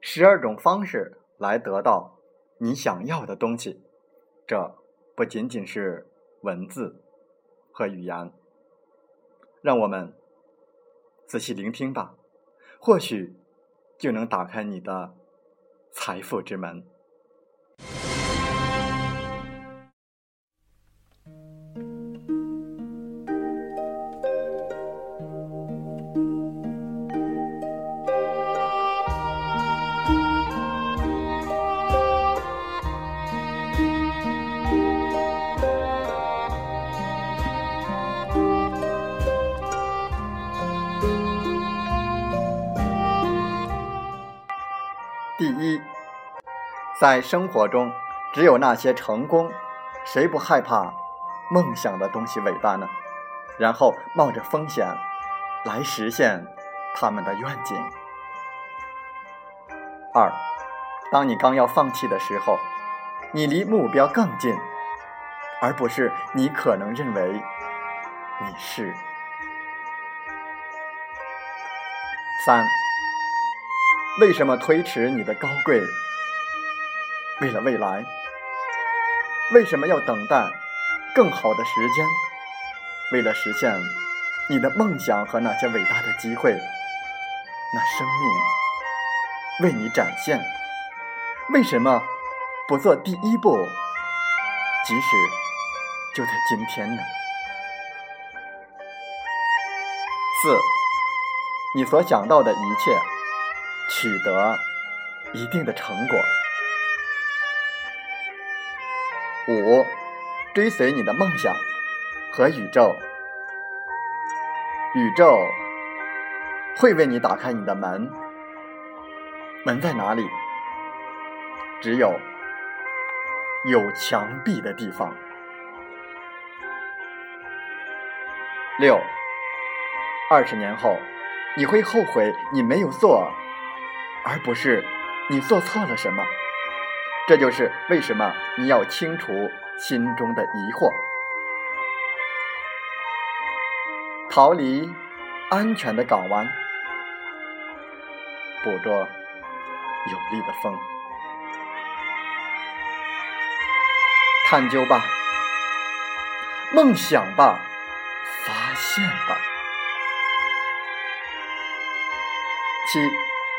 十二种方式来得到你想要的东西，这不仅仅是文字和语言。让我们仔细聆听吧，或许就能打开你的财富之门。第一，在生活中，只有那些成功，谁不害怕梦想的东西伟大呢？然后冒着风险来实现他们的愿景。二，当你刚要放弃的时候，你离目标更近，而不是你可能认为你是。三。为什么推迟你的高贵？为了未来。为什么要等待更好的时间？为了实现你的梦想和那些伟大的机会，那生命为你展现。为什么不做第一步？即使就在今天呢？四，你所想到的一切。取得一定的成果。五，追随你的梦想和宇宙，宇宙会为你打开你的门。门在哪里？只有有墙壁的地方。六，二十年后你会后悔你没有做。而不是你做错了什么，这就是为什么你要清除心中的疑惑，逃离安全的港湾，捕捉有力的风，探究吧，梦想吧，发现吧，七。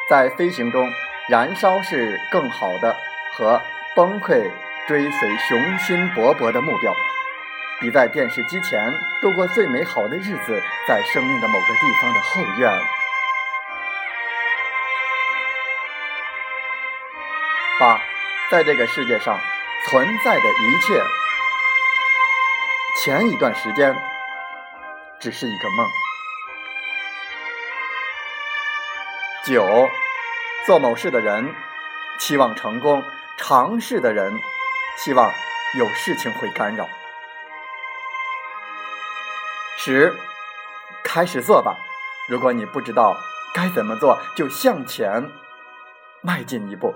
在飞行中，燃烧是更好的；和崩溃追随雄心勃勃的目标，比在电视机前度过最美好的日子，在生命的某个地方的后院。八，在这个世界上存在的一切，前一段时间只是一个梦。九，做某事的人期望成功，尝试的人希望有事情会干扰。十，开始做吧。如果你不知道该怎么做，就向前迈进一步。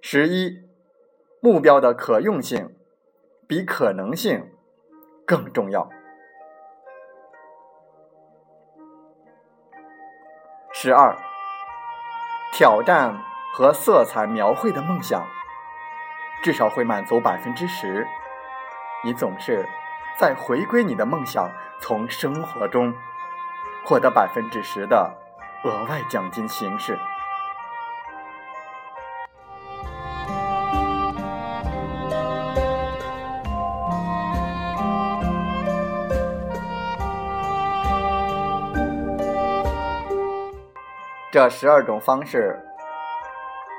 十一，目标的可用性比可能性更重要。十二，挑战和色彩描绘的梦想至少会满足百分之十。你总是在回归你的梦想，从生活中获得百分之十的额外奖金形式。这十二种方式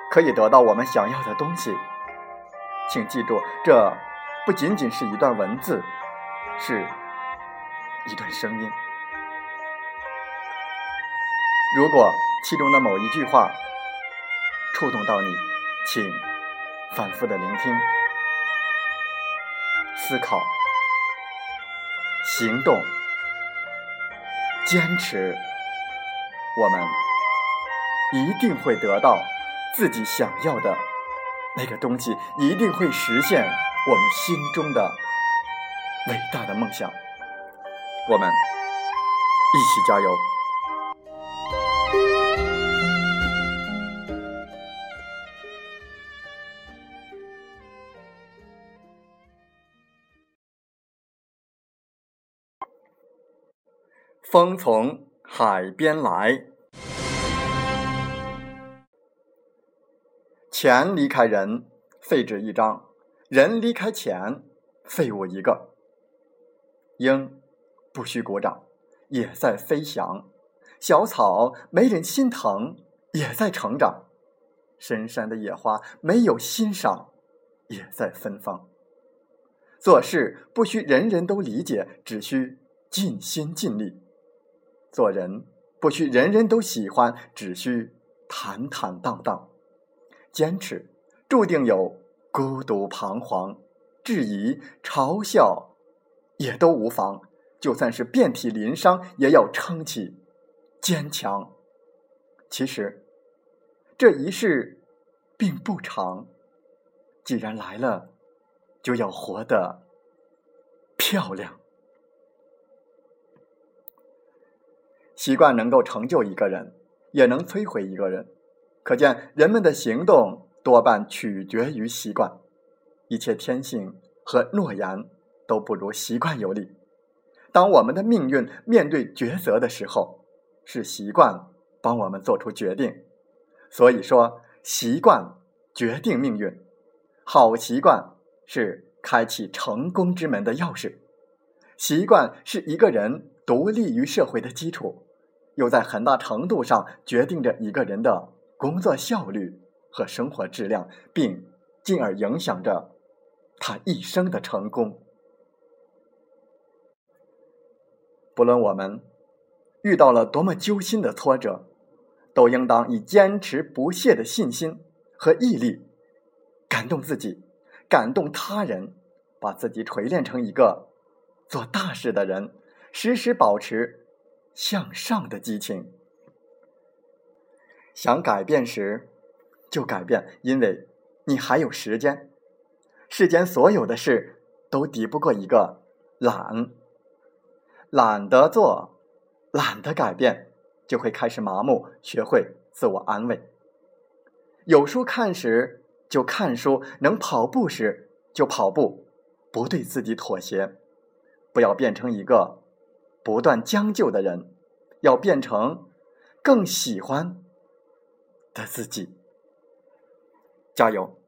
可以得到我们想要的东西，请记住，这不仅仅是一段文字，是一段声音。如果其中的某一句话触动到你，请反复的聆听、思考、行动、坚持，我们。一定会得到自己想要的那个东西，一定会实现我们心中的伟大的梦想。我们一起加油！风从海边来。钱离开人，废纸一张；人离开钱，废物一个。鹰不需鼓掌，也在飞翔；小草没人心疼，也在成长；深山的野花没有欣赏，也在芬芳。做事不需人人都理解，只需尽心尽力；做人不需人人都喜欢，只需坦坦荡荡。坚持，注定有孤独、彷徨、质疑、嘲笑，也都无妨。就算是遍体鳞伤，也要撑起坚强。其实，这一世并不长，既然来了，就要活得漂亮。习惯能够成就一个人，也能摧毁一个人。可见，人们的行动多半取决于习惯，一切天性和诺言都不如习惯有力。当我们的命运面对抉择的时候，是习惯帮我们做出决定。所以说，习惯决定命运，好习惯是开启成功之门的钥匙。习惯是一个人独立于社会的基础，又在很大程度上决定着一个人的。工作效率和生活质量，并进而影响着他一生的成功。不论我们遇到了多么揪心的挫折，都应当以坚持不懈的信心和毅力，感动自己，感动他人，把自己锤炼成一个做大事的人，时时保持向上的激情。想改变时，就改变，因为你还有时间。世间所有的事都抵不过一个懒，懒得做，懒得改变，就会开始麻木，学会自我安慰。有书看时就看书，能跑步时就跑步，不对自己妥协，不要变成一个不断将就的人，要变成更喜欢。的自己，加油！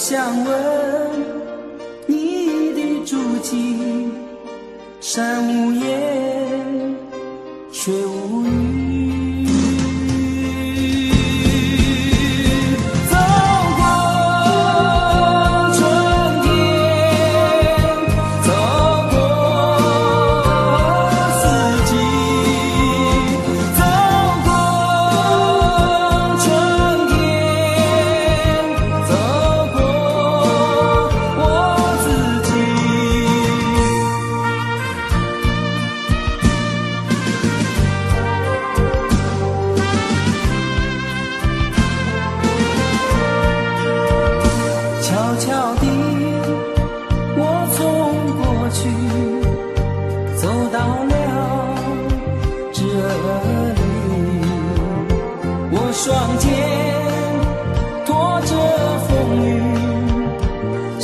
想问